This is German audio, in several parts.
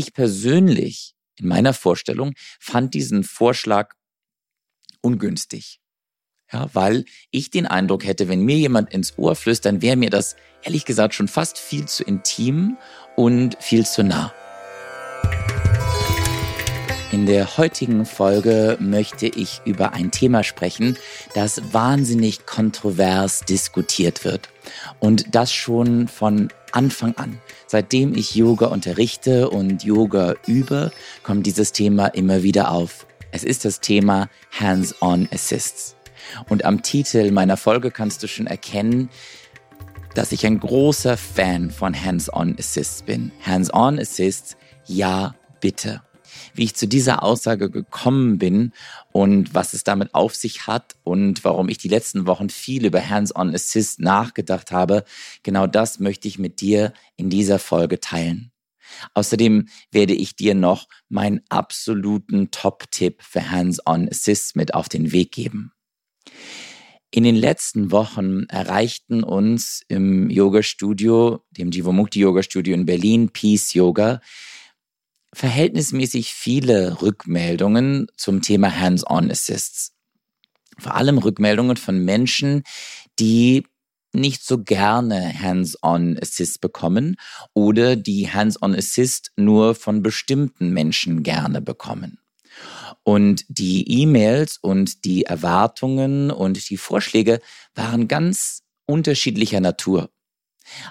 Ich persönlich in meiner Vorstellung fand diesen Vorschlag ungünstig. Ja, weil ich den Eindruck hätte, wenn mir jemand ins Ohr flüstert, wäre mir das ehrlich gesagt schon fast viel zu intim und viel zu nah. In der heutigen Folge möchte ich über ein Thema sprechen, das wahnsinnig kontrovers diskutiert wird. Und das schon von Anfang an. Seitdem ich Yoga unterrichte und Yoga übe, kommt dieses Thema immer wieder auf. Es ist das Thema Hands-on Assists. Und am Titel meiner Folge kannst du schon erkennen, dass ich ein großer Fan von Hands-on Assists bin. Hands-on Assists, ja, bitte. Wie ich zu dieser Aussage gekommen bin und was es damit auf sich hat und warum ich die letzten Wochen viel über Hands-on Assist nachgedacht habe, genau das möchte ich mit dir in dieser Folge teilen. Außerdem werde ich dir noch meinen absoluten Top-Tipp für Hands-on Assist mit auf den Weg geben. In den letzten Wochen erreichten uns im Yoga-Studio, dem Jivamukti Yoga-Studio in Berlin, Peace Yoga, verhältnismäßig viele Rückmeldungen zum Thema Hands-on Assists. Vor allem Rückmeldungen von Menschen, die nicht so gerne Hands-on Assist bekommen oder die Hands-on Assist nur von bestimmten Menschen gerne bekommen. Und die E-Mails und die Erwartungen und die Vorschläge waren ganz unterschiedlicher Natur.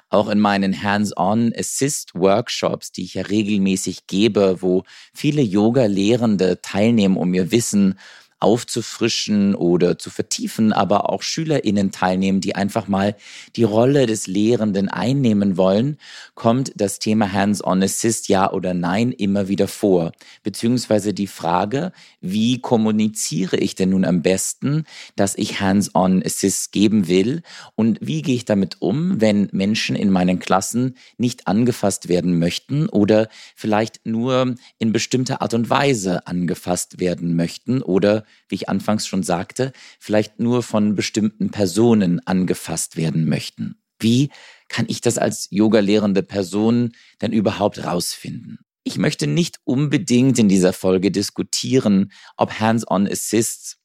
Auch in meinen Hands-on Assist Workshops, die ich ja regelmäßig gebe, wo viele Yoga-Lehrende teilnehmen, um ihr Wissen aufzufrischen oder zu vertiefen, aber auch SchülerInnen teilnehmen, die einfach mal die Rolle des Lehrenden einnehmen wollen, kommt das Thema Hands-on Assist ja oder nein immer wieder vor. Beziehungsweise die Frage, wie kommuniziere ich denn nun am besten, dass ich Hands-on Assist geben will und wie gehe ich damit um, wenn Menschen in meinen Klassen nicht angefasst werden möchten oder vielleicht nur in bestimmter Art und Weise angefasst werden möchten oder wie ich anfangs schon sagte, vielleicht nur von bestimmten Personen angefasst werden möchten. Wie kann ich das als Yoga-lehrende Person denn überhaupt rausfinden? Ich möchte nicht unbedingt in dieser Folge diskutieren, ob Hands-on Assists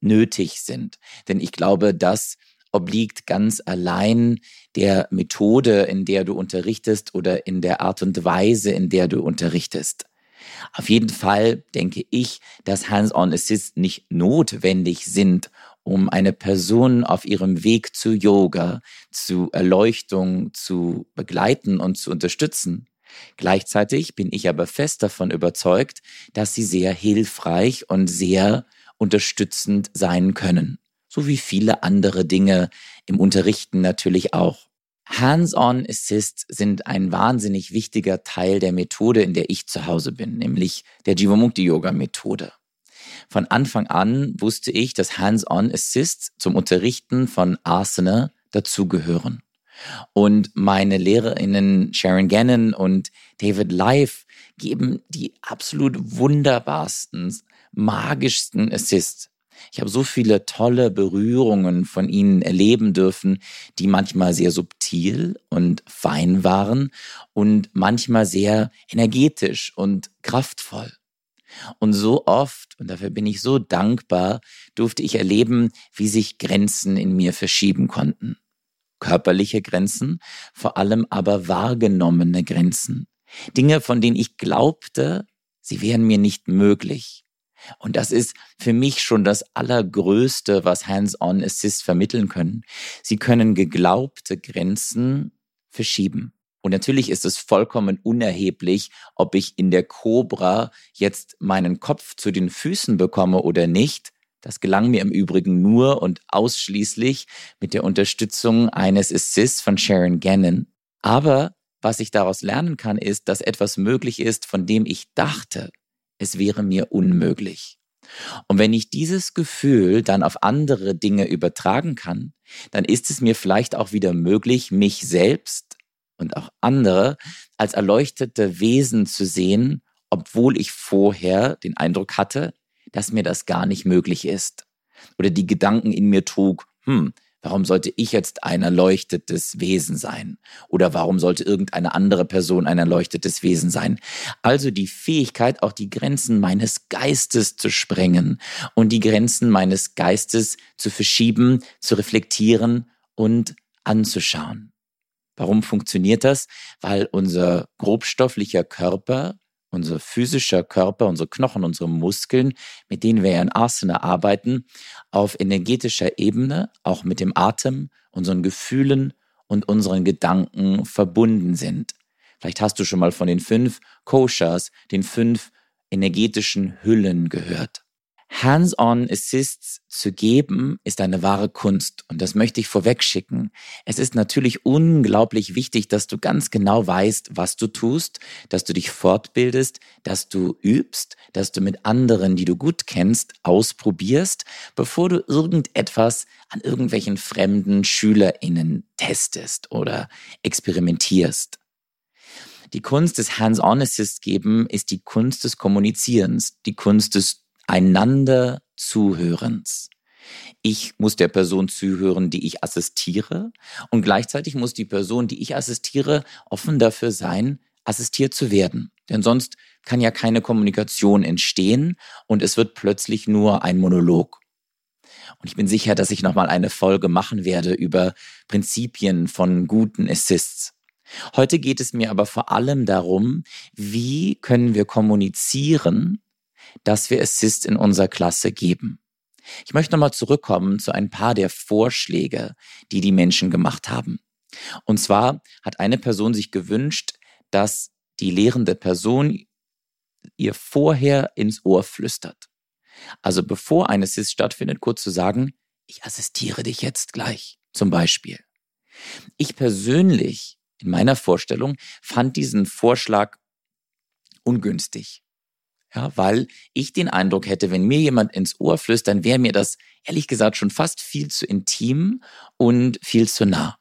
nötig sind, denn ich glaube, das obliegt ganz allein der Methode, in der du unterrichtest oder in der Art und Weise, in der du unterrichtest. Auf jeden Fall denke ich, dass Hands-on Assists nicht notwendig sind, um eine Person auf ihrem Weg zu Yoga, zu Erleuchtung zu begleiten und zu unterstützen. Gleichzeitig bin ich aber fest davon überzeugt, dass sie sehr hilfreich und sehr unterstützend sein können. So wie viele andere Dinge im Unterrichten natürlich auch. Hands-on Assists sind ein wahnsinnig wichtiger Teil der Methode, in der ich zu Hause bin, nämlich der Jivamukti Yoga Methode. Von Anfang an wusste ich, dass Hands-on Assists zum Unterrichten von Asana dazugehören. Und meine LehrerInnen Sharon Gannon und David Life geben die absolut wunderbarsten, magischsten Assists. Ich habe so viele tolle Berührungen von ihnen erleben dürfen, die manchmal sehr subtil und fein waren und manchmal sehr energetisch und kraftvoll. Und so oft, und dafür bin ich so dankbar, durfte ich erleben, wie sich Grenzen in mir verschieben konnten. Körperliche Grenzen, vor allem aber wahrgenommene Grenzen. Dinge, von denen ich glaubte, sie wären mir nicht möglich. Und das ist für mich schon das Allergrößte, was Hands-on Assist vermitteln können. Sie können geglaubte Grenzen verschieben. Und natürlich ist es vollkommen unerheblich, ob ich in der Cobra jetzt meinen Kopf zu den Füßen bekomme oder nicht. Das gelang mir im Übrigen nur und ausschließlich mit der Unterstützung eines Assists von Sharon Gannon. Aber was ich daraus lernen kann, ist, dass etwas möglich ist, von dem ich dachte, es wäre mir unmöglich. Und wenn ich dieses Gefühl dann auf andere Dinge übertragen kann, dann ist es mir vielleicht auch wieder möglich, mich selbst und auch andere als erleuchtete Wesen zu sehen, obwohl ich vorher den Eindruck hatte, dass mir das gar nicht möglich ist. Oder die Gedanken in mir trug, hm, Warum sollte ich jetzt ein erleuchtetes Wesen sein? Oder warum sollte irgendeine andere Person ein erleuchtetes Wesen sein? Also die Fähigkeit, auch die Grenzen meines Geistes zu sprengen und die Grenzen meines Geistes zu verschieben, zu reflektieren und anzuschauen. Warum funktioniert das? Weil unser grobstofflicher Körper unser physischer Körper, unsere Knochen, unsere Muskeln, mit denen wir in Asana arbeiten, auf energetischer Ebene, auch mit dem Atem, unseren Gefühlen und unseren Gedanken verbunden sind. Vielleicht hast du schon mal von den fünf Koshas, den fünf energetischen Hüllen gehört. Hands-on Assists zu geben, ist eine wahre Kunst. Und das möchte ich vorweg schicken. Es ist natürlich unglaublich wichtig, dass du ganz genau weißt, was du tust, dass du dich fortbildest, dass du übst, dass du mit anderen, die du gut kennst, ausprobierst, bevor du irgendetwas an irgendwelchen fremden SchülerInnen testest oder experimentierst. Die Kunst des Hands-on-Assist geben ist die Kunst des Kommunizierens, die Kunst des einander Zuhörens. Ich muss der Person zuhören, die ich assistiere und gleichzeitig muss die Person, die ich assistiere, offen dafür sein, assistiert zu werden. Denn sonst kann ja keine Kommunikation entstehen und es wird plötzlich nur ein Monolog. Und ich bin sicher, dass ich nochmal eine Folge machen werde über Prinzipien von guten Assists. Heute geht es mir aber vor allem darum, wie können wir kommunizieren, dass wir Assist in unserer Klasse geben. Ich möchte nochmal zurückkommen zu ein paar der Vorschläge, die die Menschen gemacht haben. Und zwar hat eine Person sich gewünscht, dass die lehrende Person ihr vorher ins Ohr flüstert. Also bevor ein Assist stattfindet, kurz zu sagen, ich assistiere dich jetzt gleich, zum Beispiel. Ich persönlich, in meiner Vorstellung, fand diesen Vorschlag ungünstig. Ja, weil ich den Eindruck hätte, wenn mir jemand ins Ohr flüstert, dann wäre mir das ehrlich gesagt schon fast viel zu intim und viel zu nah.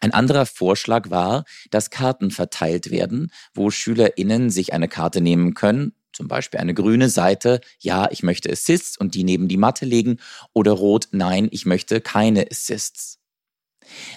Ein anderer Vorschlag war, dass Karten verteilt werden, wo SchülerInnen sich eine Karte nehmen können, zum Beispiel eine grüne Seite, ja, ich möchte Assists und die neben die Matte legen, oder rot, nein, ich möchte keine Assists.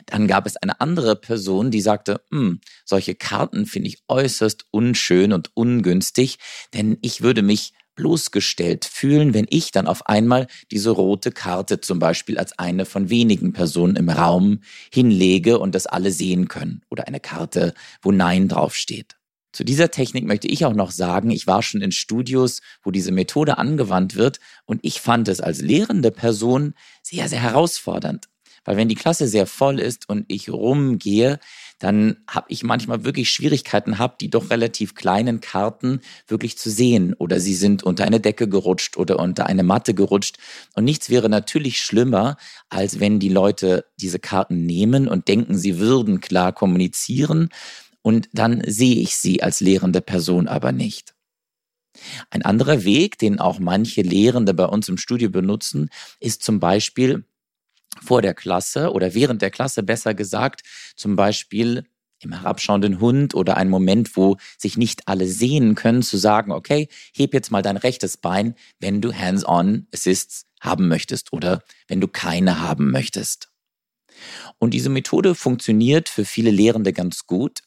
Dann gab es eine andere Person, die sagte, hm, solche Karten finde ich äußerst unschön und ungünstig, denn ich würde mich bloßgestellt fühlen, wenn ich dann auf einmal diese rote Karte zum Beispiel als eine von wenigen Personen im Raum hinlege und das alle sehen können oder eine Karte, wo Nein draufsteht. Zu dieser Technik möchte ich auch noch sagen, ich war schon in Studios, wo diese Methode angewandt wird und ich fand es als lehrende Person sehr, sehr herausfordernd. Weil wenn die Klasse sehr voll ist und ich rumgehe, dann habe ich manchmal wirklich Schwierigkeiten habe, die doch relativ kleinen Karten wirklich zu sehen. Oder sie sind unter eine Decke gerutscht oder unter eine Matte gerutscht. Und nichts wäre natürlich schlimmer, als wenn die Leute diese Karten nehmen und denken, sie würden klar kommunizieren. Und dann sehe ich sie als lehrende Person aber nicht. Ein anderer Weg, den auch manche Lehrende bei uns im Studio benutzen, ist zum Beispiel vor der Klasse oder während der Klasse besser gesagt, zum Beispiel im herabschauenden Hund oder ein Moment, wo sich nicht alle sehen können, zu sagen, okay, heb jetzt mal dein rechtes Bein, wenn du Hands-on Assists haben möchtest oder wenn du keine haben möchtest. Und diese Methode funktioniert für viele Lehrende ganz gut.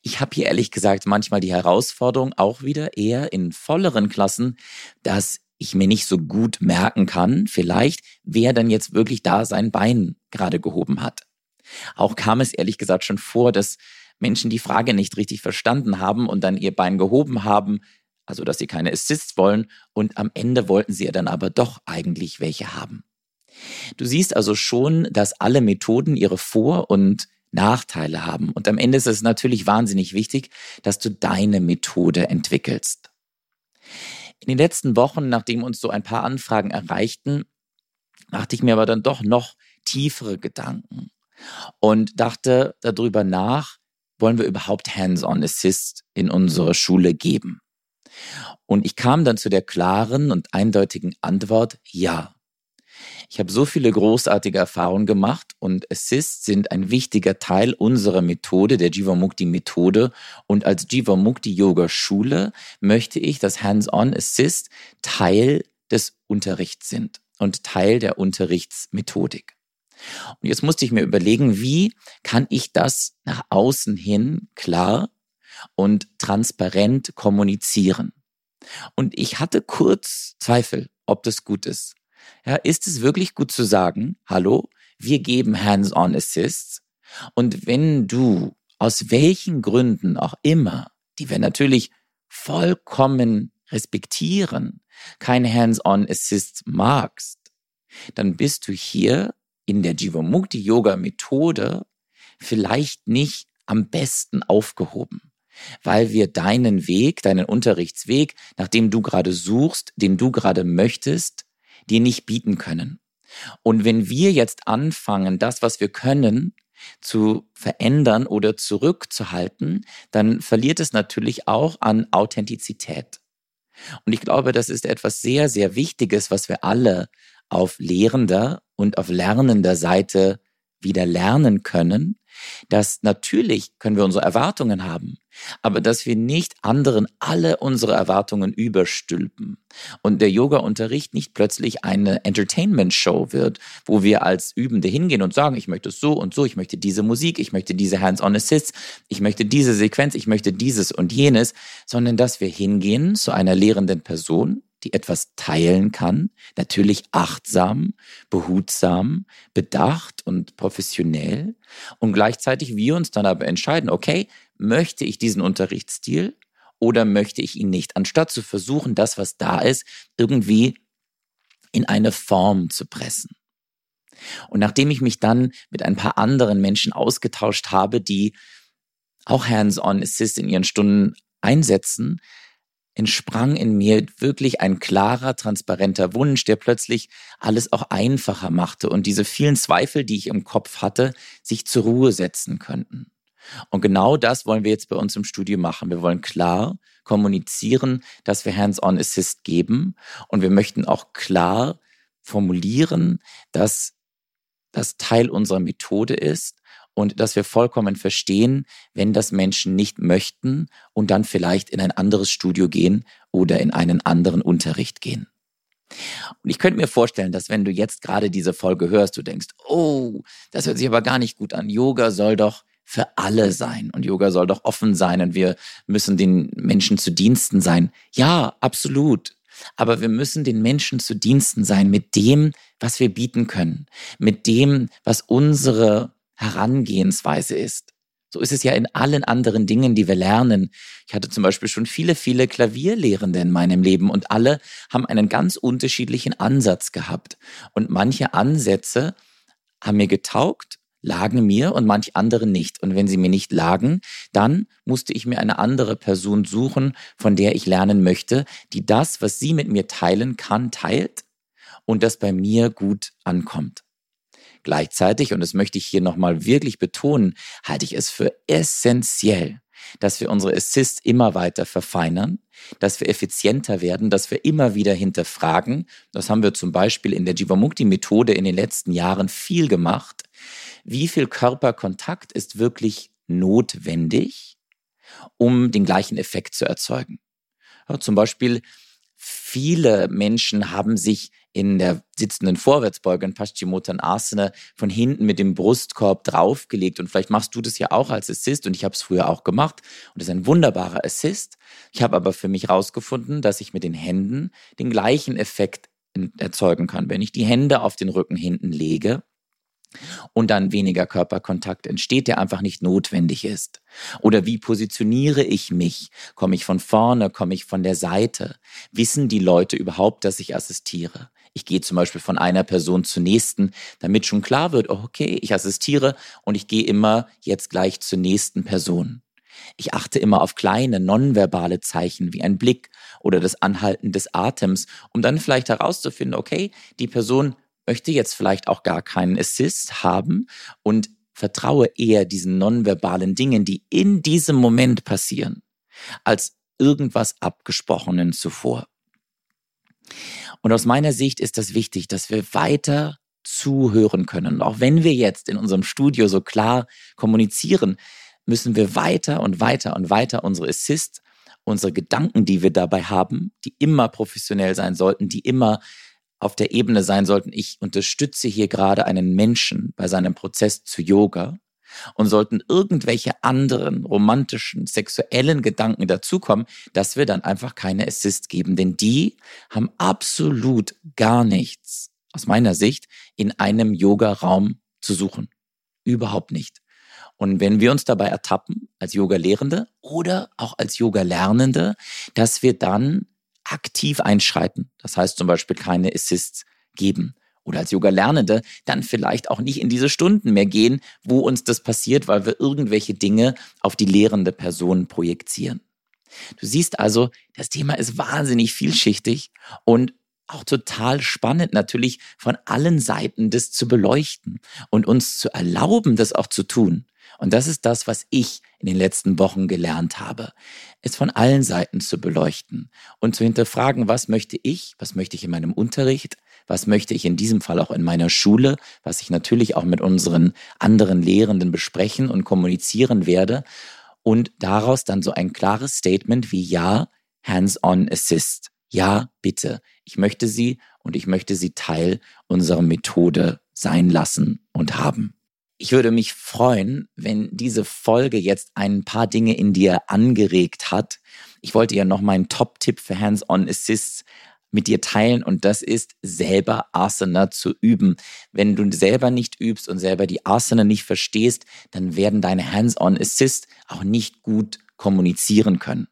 Ich habe hier ehrlich gesagt manchmal die Herausforderung auch wieder eher in volleren Klassen, dass ich mir nicht so gut merken kann, vielleicht, wer dann jetzt wirklich da sein Bein gerade gehoben hat. Auch kam es ehrlich gesagt schon vor, dass Menschen die Frage nicht richtig verstanden haben und dann ihr Bein gehoben haben, also dass sie keine Assists wollen und am Ende wollten sie ja dann aber doch eigentlich welche haben. Du siehst also schon, dass alle Methoden ihre Vor- und Nachteile haben und am Ende ist es natürlich wahnsinnig wichtig, dass du deine Methode entwickelst. In den letzten Wochen, nachdem uns so ein paar Anfragen erreichten, machte ich mir aber dann doch noch tiefere Gedanken und dachte darüber nach, wollen wir überhaupt Hands-on Assist in unsere Schule geben? Und ich kam dann zu der klaren und eindeutigen Antwort, ja. Ich habe so viele großartige Erfahrungen gemacht und Assists sind ein wichtiger Teil unserer Methode, der Jivamukti Methode. Und als Jivamukti Yoga Schule möchte ich, dass Hands-on Assist Teil des Unterrichts sind und Teil der Unterrichtsmethodik. Und jetzt musste ich mir überlegen, wie kann ich das nach außen hin klar und transparent kommunizieren? Und ich hatte kurz Zweifel, ob das gut ist. Ja, ist es wirklich gut zu sagen, hallo, wir geben Hands-on Assists? Und wenn du aus welchen Gründen auch immer, die wir natürlich vollkommen respektieren, kein Hands-on Assist magst, dann bist du hier in der Jivamukti Yoga Methode vielleicht nicht am besten aufgehoben, weil wir deinen Weg, deinen Unterrichtsweg, nach dem du gerade suchst, den du gerade möchtest, dir nicht bieten können. Und wenn wir jetzt anfangen, das, was wir können, zu verändern oder zurückzuhalten, dann verliert es natürlich auch an Authentizität. Und ich glaube, das ist etwas sehr, sehr Wichtiges, was wir alle auf lehrender und auf lernender Seite wieder lernen können, dass natürlich können wir unsere Erwartungen haben, aber dass wir nicht anderen alle unsere Erwartungen überstülpen und der Yoga-Unterricht nicht plötzlich eine Entertainment-Show wird, wo wir als Übende hingehen und sagen, ich möchte so und so, ich möchte diese Musik, ich möchte diese Hands-on Assists, ich möchte diese Sequenz, ich möchte dieses und jenes, sondern dass wir hingehen zu einer lehrenden Person, die etwas teilen kann, natürlich achtsam, behutsam, bedacht und professionell. Und gleichzeitig wir uns dann aber entscheiden, okay, möchte ich diesen Unterrichtsstil oder möchte ich ihn nicht, anstatt zu versuchen, das, was da ist, irgendwie in eine Form zu pressen. Und nachdem ich mich dann mit ein paar anderen Menschen ausgetauscht habe, die auch Hands-on Assist in ihren Stunden einsetzen, entsprang in mir wirklich ein klarer, transparenter Wunsch, der plötzlich alles auch einfacher machte und diese vielen Zweifel, die ich im Kopf hatte, sich zur Ruhe setzen könnten. Und genau das wollen wir jetzt bei uns im Studio machen. Wir wollen klar kommunizieren, dass wir Hands-on Assist geben und wir möchten auch klar formulieren, dass das Teil unserer Methode ist und dass wir vollkommen verstehen, wenn das Menschen nicht möchten und dann vielleicht in ein anderes Studio gehen oder in einen anderen Unterricht gehen. Und ich könnte mir vorstellen, dass wenn du jetzt gerade diese Folge hörst, du denkst, oh, das hört sich aber gar nicht gut an. Yoga soll doch für alle sein und Yoga soll doch offen sein und wir müssen den Menschen zu Diensten sein. Ja, absolut. Aber wir müssen den Menschen zu Diensten sein mit dem, was wir bieten können, mit dem, was unsere Herangehensweise ist. So ist es ja in allen anderen Dingen, die wir lernen. Ich hatte zum Beispiel schon viele, viele Klavierlehrende in meinem Leben und alle haben einen ganz unterschiedlichen Ansatz gehabt. Und manche Ansätze haben mir getaugt, lagen mir und manch andere nicht. Und wenn sie mir nicht lagen, dann musste ich mir eine andere Person suchen, von der ich lernen möchte, die das, was sie mit mir teilen kann, teilt und das bei mir gut ankommt. Gleichzeitig, und das möchte ich hier nochmal wirklich betonen, halte ich es für essentiell, dass wir unsere Assists immer weiter verfeinern, dass wir effizienter werden, dass wir immer wieder hinterfragen. Das haben wir zum Beispiel in der Jivamukti-Methode in den letzten Jahren viel gemacht. Wie viel Körperkontakt ist wirklich notwendig, um den gleichen Effekt zu erzeugen? Ja, zum Beispiel, viele Menschen haben sich in der sitzenden Vorwärtsbeuge in Paschimottanasana von hinten mit dem Brustkorb draufgelegt. Und vielleicht machst du das ja auch als Assist und ich habe es früher auch gemacht. Und das ist ein wunderbarer Assist. Ich habe aber für mich herausgefunden, dass ich mit den Händen den gleichen Effekt erzeugen kann. Wenn ich die Hände auf den Rücken hinten lege, und dann weniger Körperkontakt entsteht, der einfach nicht notwendig ist? Oder wie positioniere ich mich? Komme ich von vorne? Komme ich von der Seite? Wissen die Leute überhaupt, dass ich assistiere? Ich gehe zum Beispiel von einer Person zur nächsten, damit schon klar wird, oh, okay, ich assistiere und ich gehe immer jetzt gleich zur nächsten Person. Ich achte immer auf kleine nonverbale Zeichen wie ein Blick oder das Anhalten des Atems, um dann vielleicht herauszufinden, okay, die Person möchte jetzt vielleicht auch gar keinen Assist haben und vertraue eher diesen nonverbalen Dingen, die in diesem Moment passieren, als irgendwas Abgesprochenen zuvor. Und aus meiner Sicht ist das wichtig, dass wir weiter zuhören können. Auch wenn wir jetzt in unserem Studio so klar kommunizieren, müssen wir weiter und weiter und weiter unsere Assist, unsere Gedanken, die wir dabei haben, die immer professionell sein sollten, die immer auf der Ebene sein sollten, ich unterstütze hier gerade einen Menschen bei seinem Prozess zu Yoga und sollten irgendwelche anderen romantischen, sexuellen Gedanken dazukommen, dass wir dann einfach keine Assist geben, denn die haben absolut gar nichts, aus meiner Sicht, in einem Yoga-Raum zu suchen. Überhaupt nicht. Und wenn wir uns dabei ertappen, als Yoga-Lehrende oder auch als Yoga-Lernende, dass wir dann aktiv einschreiten, das heißt zum Beispiel keine Assists geben, oder als Yoga-Lernende dann vielleicht auch nicht in diese Stunden mehr gehen, wo uns das passiert, weil wir irgendwelche Dinge auf die lehrende Person projizieren. Du siehst also, das Thema ist wahnsinnig vielschichtig und auch total spannend natürlich von allen Seiten das zu beleuchten und uns zu erlauben, das auch zu tun. Und das ist das, was ich in den letzten Wochen gelernt habe, es von allen Seiten zu beleuchten und zu hinterfragen, was möchte ich, was möchte ich in meinem Unterricht, was möchte ich in diesem Fall auch in meiner Schule, was ich natürlich auch mit unseren anderen Lehrenden besprechen und kommunizieren werde und daraus dann so ein klares Statement wie ja, hands-on assist. Ja, bitte. Ich möchte sie und ich möchte sie Teil unserer Methode sein lassen und haben. Ich würde mich freuen, wenn diese Folge jetzt ein paar Dinge in dir angeregt hat. Ich wollte ja noch meinen Top-Tipp für Hands-on Assists mit dir teilen und das ist selber Asana zu üben. Wenn du selber nicht übst und selber die Asana nicht verstehst, dann werden deine Hands-on Assist auch nicht gut kommunizieren können.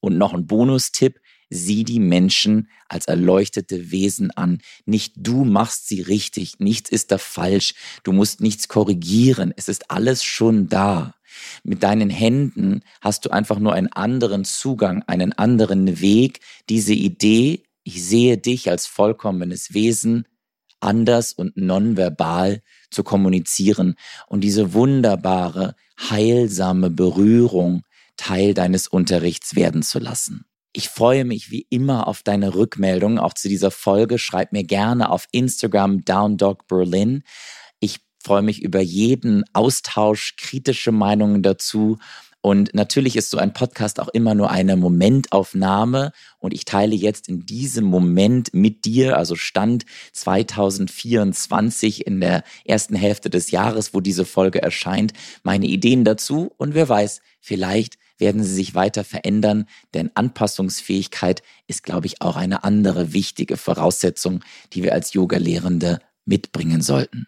Und noch ein Bonustipp, sieh die Menschen als erleuchtete Wesen an. Nicht du machst sie richtig, nichts ist da falsch, du musst nichts korrigieren, es ist alles schon da. Mit deinen Händen hast du einfach nur einen anderen Zugang, einen anderen Weg, diese Idee ich sehe dich als vollkommenes Wesen, anders und nonverbal zu kommunizieren und diese wunderbare, heilsame Berührung Teil deines Unterrichts werden zu lassen. Ich freue mich wie immer auf deine Rückmeldung, auch zu dieser Folge. Schreib mir gerne auf Instagram DownDogBerlin. Ich freue mich über jeden Austausch, kritische Meinungen dazu und natürlich ist so ein Podcast auch immer nur eine Momentaufnahme und ich teile jetzt in diesem Moment mit dir, also Stand 2024 in der ersten Hälfte des Jahres, wo diese Folge erscheint, meine Ideen dazu und wer weiß, vielleicht werden sie sich weiter verändern, denn Anpassungsfähigkeit ist, glaube ich, auch eine andere wichtige Voraussetzung, die wir als Yoga-Lehrende mitbringen sollten.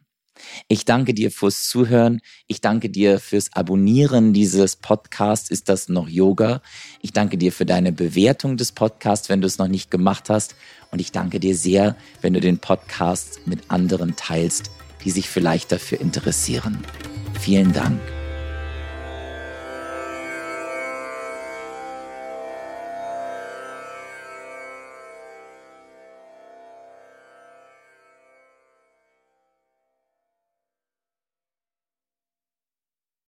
Ich danke dir fürs Zuhören. Ich danke dir fürs Abonnieren dieses Podcasts. Ist das noch Yoga? Ich danke dir für deine Bewertung des Podcasts, wenn du es noch nicht gemacht hast. Und ich danke dir sehr, wenn du den Podcast mit anderen teilst, die sich vielleicht dafür interessieren. Vielen Dank.